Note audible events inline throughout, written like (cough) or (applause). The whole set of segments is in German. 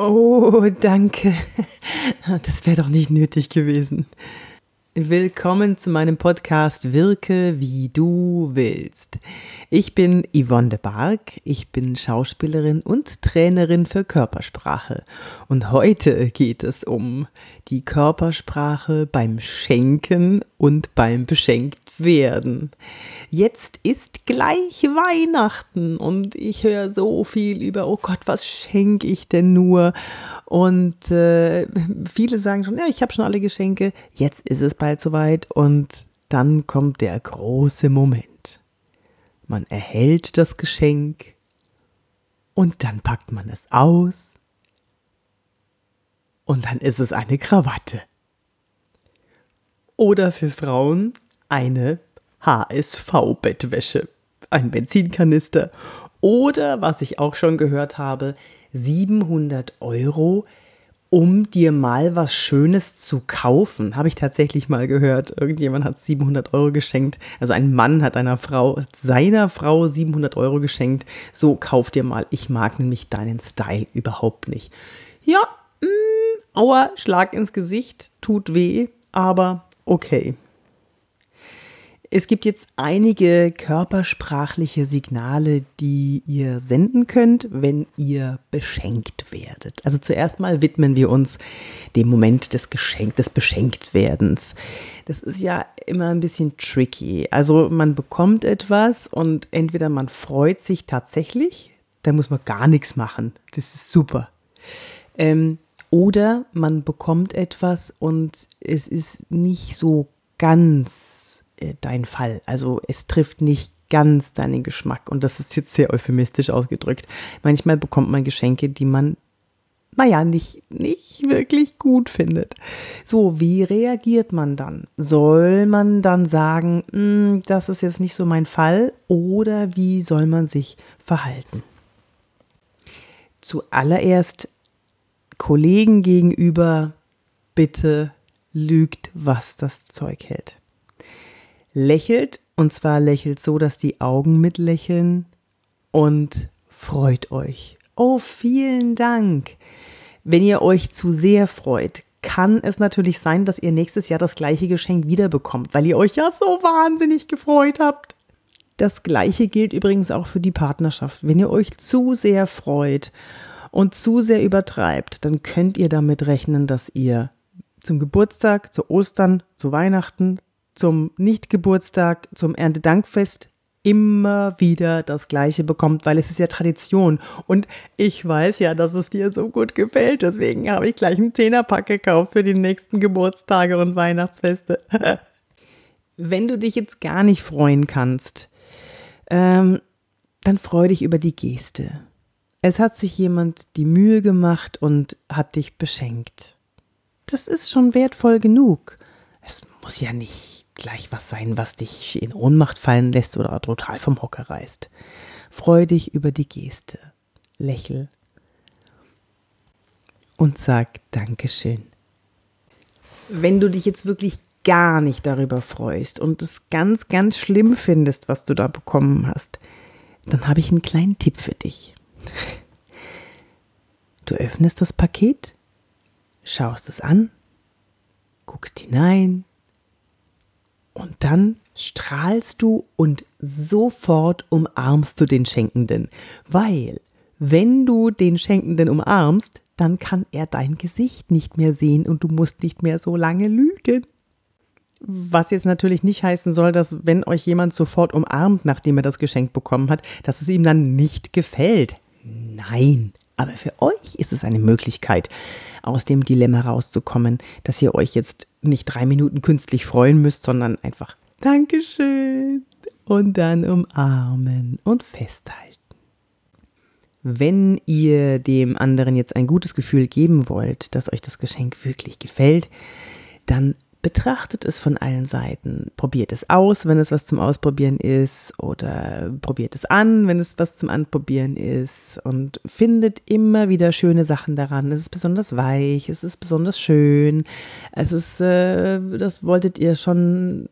Oh, danke. (laughs) Das wäre doch nicht nötig gewesen. Willkommen zu meinem Podcast Wirke, wie du willst. Ich bin Yvonne de Barg, ich bin Schauspielerin und Trainerin für Körpersprache. Und heute geht es um die Körpersprache beim Schenken und beim Beschenkt werden. Jetzt ist gleich Weihnachten und ich höre so viel über, oh Gott, was schenke ich denn nur? Und äh, (laughs) viele sagen schon, ja, ich habe schon alle Geschenke, jetzt ist es bald soweit und dann kommt der große Moment. Man erhält das Geschenk und dann packt man es aus und dann ist es eine Krawatte. Oder für Frauen eine HSV-Bettwäsche, ein Benzinkanister. Oder, was ich auch schon gehört habe, 700 Euro, um dir mal was Schönes zu kaufen. Habe ich tatsächlich mal gehört. Irgendjemand hat 700 Euro geschenkt. Also ein Mann hat einer Frau, seiner Frau 700 Euro geschenkt. So, kauf dir mal. Ich mag nämlich deinen Style überhaupt nicht. Ja, mh, mm, aua, Schlag ins Gesicht, tut weh, aber okay. Es gibt jetzt einige körpersprachliche Signale, die ihr senden könnt, wenn ihr beschenkt werdet. Also zuerst mal widmen wir uns dem Moment des Geschenk, des Beschenktwerdens. Das ist ja immer ein bisschen tricky. Also man bekommt etwas und entweder man freut sich tatsächlich, da muss man gar nichts machen. Das ist super. Ähm, oder man bekommt etwas und es ist nicht so ganz äh, dein Fall. Also es trifft nicht ganz deinen Geschmack. Und das ist jetzt sehr euphemistisch ausgedrückt. Manchmal bekommt man Geschenke, die man, naja, nicht, nicht wirklich gut findet. So, wie reagiert man dann? Soll man dann sagen, hm, das ist jetzt nicht so mein Fall? Oder wie soll man sich verhalten? Zuallererst Kollegen gegenüber, bitte lügt, was das Zeug hält lächelt und zwar lächelt so, dass die Augen mitlächeln und freut euch. Oh, vielen Dank. Wenn ihr euch zu sehr freut, kann es natürlich sein, dass ihr nächstes Jahr das gleiche Geschenk wiederbekommt, weil ihr euch ja so wahnsinnig gefreut habt. Das gleiche gilt übrigens auch für die Partnerschaft. Wenn ihr euch zu sehr freut und zu sehr übertreibt, dann könnt ihr damit rechnen, dass ihr zum Geburtstag, zu Ostern, zu Weihnachten, zum Nichtgeburtstag, zum Erntedankfest immer wieder das Gleiche bekommt, weil es ist ja Tradition. Und ich weiß ja, dass es dir so gut gefällt. Deswegen habe ich gleich einen Zehnerpack gekauft für die nächsten Geburtstage und Weihnachtsfeste. (laughs) Wenn du dich jetzt gar nicht freuen kannst, ähm, dann freu dich über die Geste. Es hat sich jemand die Mühe gemacht und hat dich beschenkt. Das ist schon wertvoll genug. Es muss ja nicht gleich was sein, was dich in Ohnmacht fallen lässt oder total vom Hocker reißt. Freu dich über die Geste, lächel und sag Dankeschön. Wenn du dich jetzt wirklich gar nicht darüber freust und es ganz, ganz schlimm findest, was du da bekommen hast, dann habe ich einen kleinen Tipp für dich. Du öffnest das Paket, schaust es an, guckst hinein, und dann strahlst du und sofort umarmst du den Schenkenden, weil wenn du den Schenkenden umarmst, dann kann er dein Gesicht nicht mehr sehen und du musst nicht mehr so lange lügen. Was jetzt natürlich nicht heißen soll, dass wenn euch jemand sofort umarmt, nachdem er das Geschenk bekommen hat, dass es ihm dann nicht gefällt. Nein, aber für euch ist es eine Möglichkeit, aus dem Dilemma rauszukommen, dass ihr euch jetzt nicht drei Minuten künstlich freuen müsst, sondern einfach Dankeschön und dann umarmen und festhalten. Wenn ihr dem anderen jetzt ein gutes Gefühl geben wollt, dass euch das Geschenk wirklich gefällt, dann betrachtet es von allen Seiten. Probiert es aus, wenn es was zum Ausprobieren ist, oder probiert es an, wenn es was zum Anprobieren ist, und findet immer wieder schöne Sachen daran. Es ist besonders weich, es ist besonders schön, es ist, äh, das wolltet ihr schon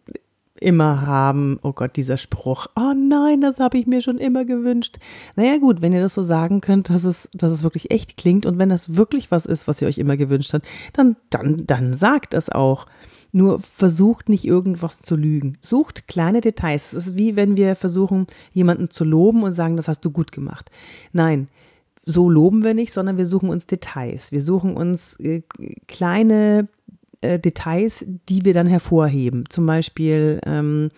immer haben. Oh Gott, dieser Spruch. Oh nein, das habe ich mir schon immer gewünscht. Naja gut, wenn ihr das so sagen könnt, dass es, dass es wirklich echt klingt und wenn das wirklich was ist, was ihr euch immer gewünscht habt, dann, dann, dann sagt das auch. Nur versucht nicht irgendwas zu lügen. Sucht kleine Details. Es ist wie wenn wir versuchen, jemanden zu loben und sagen, das hast du gut gemacht. Nein, so loben wir nicht, sondern wir suchen uns Details. Wir suchen uns äh, kleine äh, Details, die wir dann hervorheben. Zum Beispiel, ähm,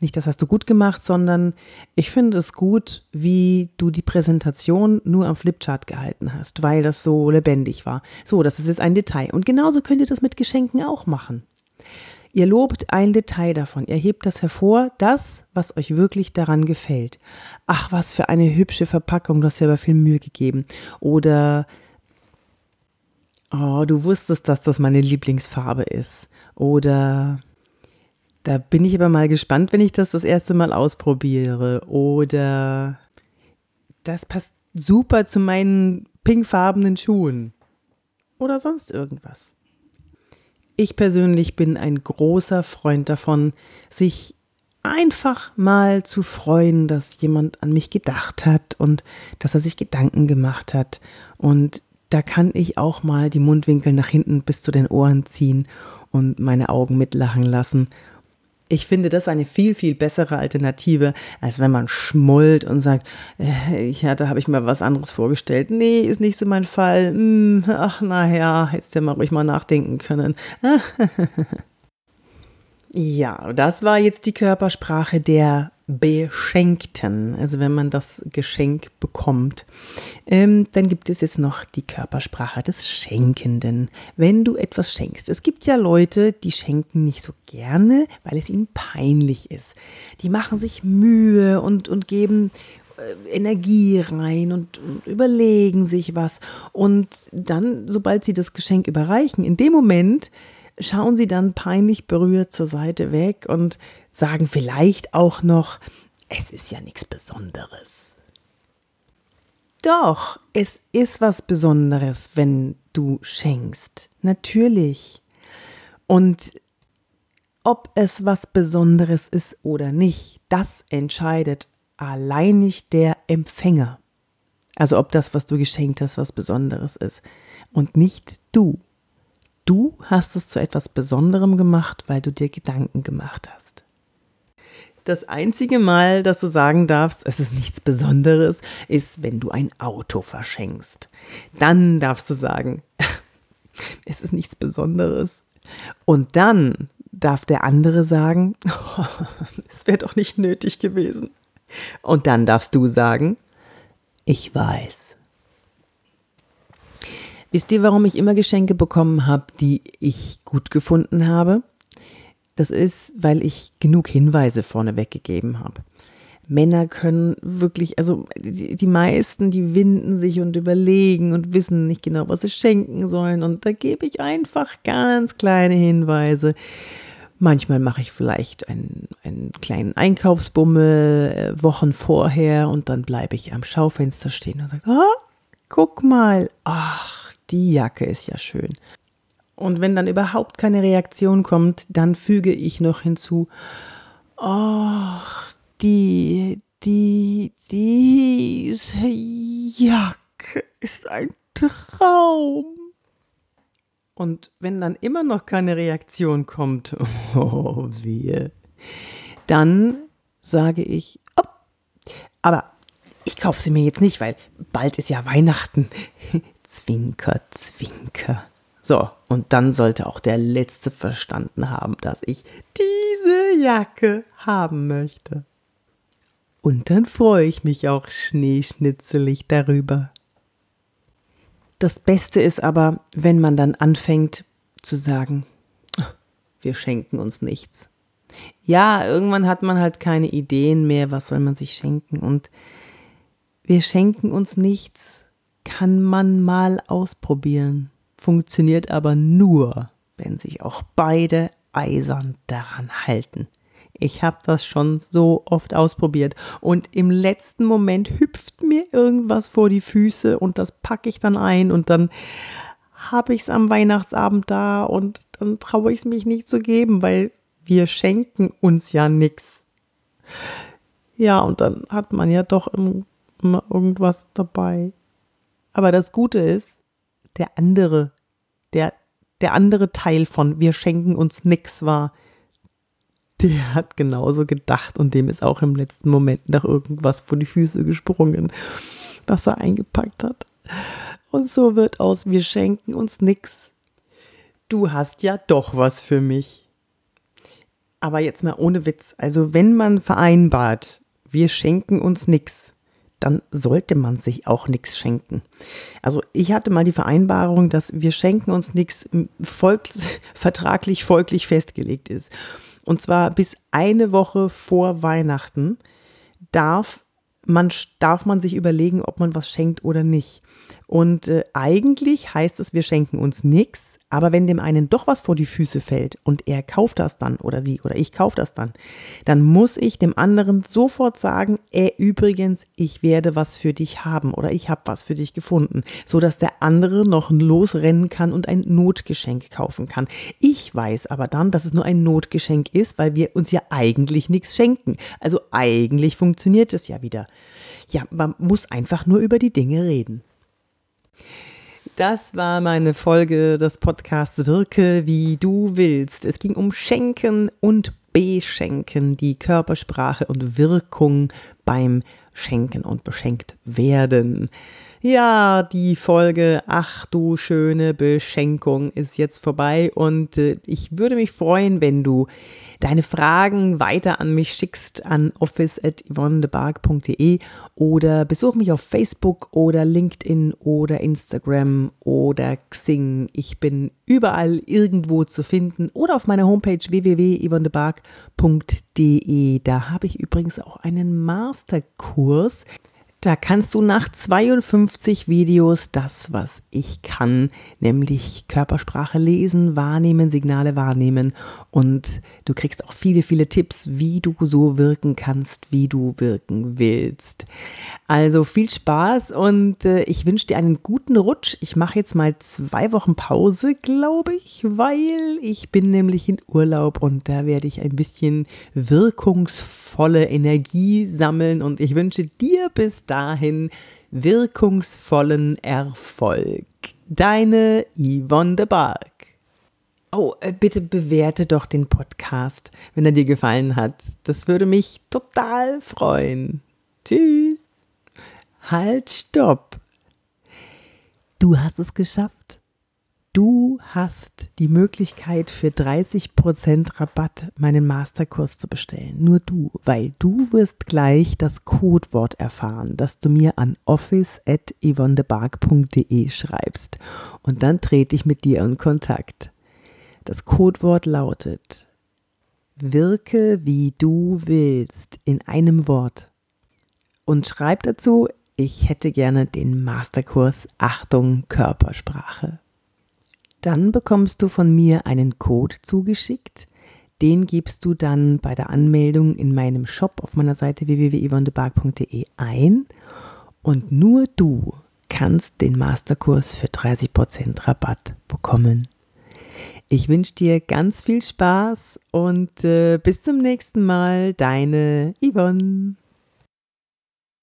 nicht das hast du gut gemacht, sondern ich finde es gut, wie du die Präsentation nur am Flipchart gehalten hast, weil das so lebendig war. So, das ist jetzt ein Detail. Und genauso könnt ihr das mit Geschenken auch machen. Ihr lobt ein Detail davon, ihr hebt das hervor, das, was euch wirklich daran gefällt. Ach, was für eine hübsche Verpackung, du hast aber viel Mühe gegeben. Oder, oh, du wusstest, dass das meine Lieblingsfarbe ist. Oder, da bin ich aber mal gespannt, wenn ich das das erste Mal ausprobiere. Oder, das passt super zu meinen pinkfarbenen Schuhen. Oder sonst irgendwas. Ich persönlich bin ein großer Freund davon, sich einfach mal zu freuen, dass jemand an mich gedacht hat und dass er sich Gedanken gemacht hat. Und da kann ich auch mal die Mundwinkel nach hinten bis zu den Ohren ziehen und meine Augen mitlachen lassen ich finde das eine viel, viel bessere Alternative, als wenn man schmollt und sagt, äh, ja, da habe ich mir was anderes vorgestellt. Nee, ist nicht so mein Fall. Hm, ach, naja, hättest du ja mal ruhig mal nachdenken können. (laughs) ja, das war jetzt die Körpersprache der Beschenkten, also wenn man das Geschenk bekommt. Ähm, dann gibt es jetzt noch die Körpersprache des Schenkenden, wenn du etwas schenkst. Es gibt ja Leute, die schenken nicht so gerne, weil es ihnen peinlich ist. Die machen sich Mühe und, und geben äh, Energie rein und, und, überlegen sich was. Und dann, sobald sie das Geschenk überreichen, in dem Moment schauen sie dann peinlich berührt zur Seite weg und sagen vielleicht auch noch, es ist ja nichts Besonderes. Doch, es ist was Besonderes, wenn du schenkst. Natürlich. Und ob es was Besonderes ist oder nicht, das entscheidet alleinig der Empfänger. Also ob das, was du geschenkt hast, was Besonderes ist und nicht du. Du hast es zu etwas Besonderem gemacht, weil du dir Gedanken gemacht hast. Das einzige Mal, dass du sagen darfst, es ist nichts Besonderes, ist, wenn du ein Auto verschenkst. Dann darfst du sagen, (laughs) es ist nichts Besonderes. Und dann darf der andere sagen, (laughs) es wäre doch nicht nötig gewesen. Und dann darfst du sagen, ich weiß. Wisst ihr, warum ich immer Geschenke bekommen habe, die ich gut gefunden habe? Das ist, weil ich genug Hinweise vorneweg gegeben habe. Männer können wirklich, also die, die, meisten, die winden sich und überlegen und wissen nicht genau, was sie schenken sollen. Und da gebe ich einfach ganz kleine Hinweise. Manchmal mache ich vielleicht einen, einen kleinen Einkaufsbummel äh, Wochen vorher und dann bleibe ich am Schaufenster stehen und sage, oh, guck mal, ach, die Jacke ist ja schön. Und wenn dann überhaupt keine Reaktion kommt, dann füge ich noch hinzu, ach, die, die, diese Jacke ist ein Traum. Und wenn dann immer noch keine Reaktion kommt, (laughs) oh wehe, dann sage ich, oh, aber ich kaufe sie mir jetzt nicht, weil bald ist ja Weihnachten. (laughs) Zwinker, Zwinker. So, und dann sollte auch der Letzte verstanden haben, dass ich diese Jacke haben möchte. Und dann freue ich mich auch schneeschnitzelig darüber. Das Beste ist aber, wenn man dann anfängt zu sagen, wir schenken uns nichts. Ja, irgendwann hat man halt keine Ideen mehr, was soll man sich schenken und wir schenken uns nichts, kann man mal ausprobieren, funktioniert aber nur, wenn sich auch beide eisern daran halten. Ich habe das schon so oft ausprobiert und im letzten Moment hüpft mir irgendwas vor die Füße und das packe ich dann ein und dann habe ich es am Weihnachtsabend da und dann traue ich es mich nicht zu geben, weil wir schenken uns ja nichts. Ja, und dann hat man ja doch immer irgendwas dabei. Aber das Gute ist, der andere, der, der andere Teil von wir schenken uns nichts war, der hat genauso gedacht und dem ist auch im letzten Moment nach irgendwas vor die Füße gesprungen, was er eingepackt hat. Und so wird aus wir schenken uns nichts. Du hast ja doch was für mich. Aber jetzt mal ohne Witz. Also wenn man vereinbart, wir schenken uns nichts, dann sollte man sich auch nichts schenken. Also ich hatte mal die Vereinbarung, dass wir schenken uns nichts (laughs) vertraglich folglich festgelegt ist. Und zwar bis eine Woche vor Weihnachten darf man, darf man sich überlegen, ob man was schenkt oder nicht. Und äh, eigentlich heißt es, wir schenken uns nichts, aber wenn dem einen doch was vor die Füße fällt und er kauft das dann oder sie oder ich kaufe das dann, dann muss ich dem anderen sofort sagen, äh, übrigens, ich werde was für dich haben oder ich habe was für dich gefunden, so dass der andere noch losrennen kann und ein Notgeschenk kaufen kann. Ich weiß aber dann, dass es nur ein Notgeschenk ist, weil wir uns ja eigentlich nichts schenken. Also eigentlich funktioniert es ja wieder. Ja, man muss einfach nur über die Dinge reden. Das war meine Folge des Podcasts Wirke wie du willst. Es ging um Schenken und Beschenken, die Körpersprache und Wirkung beim Schenken und beschenkt werden. Ja, die Folge Ach du schöne Beschenkung ist jetzt vorbei und äh, ich würde mich freuen, wenn du deine Fragen weiter an mich schickst an office.yvonnebark.de oder besuch mich auf Facebook oder LinkedIn oder Instagram oder Xing. Ich bin überall irgendwo zu finden oder auf meiner Homepage www.yvonnebark.de. Da habe ich übrigens auch einen Masterkurs da kannst du nach 52 Videos das, was ich kann, nämlich Körpersprache lesen, wahrnehmen, Signale wahrnehmen und du kriegst auch viele, viele Tipps, wie du so wirken kannst, wie du wirken willst. Also viel Spaß und äh, ich wünsche dir einen guten Rutsch. Ich mache jetzt mal zwei Wochen Pause, glaube ich, weil ich bin nämlich in Urlaub und da werde ich ein bisschen wirkungsvolle Energie sammeln und ich wünsche dir bis dahin dahin wirkungsvollen Erfolg. Deine Yvonne de Barg. Oh, äh, bitte bewerte doch den Podcast, wenn er dir gefallen hat. Das würde mich total freuen. Tschüss. Halt, stopp. Du hast es geschafft. Du hast die Möglichkeit für 30% Rabatt meinen Masterkurs zu bestellen. Nur du, weil du wirst gleich das Codewort erfahren, das du mir an office.yvonnebark.de schreibst. Und dann trete ich mit dir in Kontakt. Das Codewort lautet Wirke wie du willst in einem Wort. Und schreib dazu, ich hätte gerne den Masterkurs Achtung Körpersprache. Dann bekommst du von mir einen Code zugeschickt. Den gibst du dann bei der Anmeldung in meinem Shop auf meiner Seite www.yvonnebark.de ein. Und nur du kannst den Masterkurs für 30% Rabatt bekommen. Ich wünsche dir ganz viel Spaß und äh, bis zum nächsten Mal, deine Yvonne.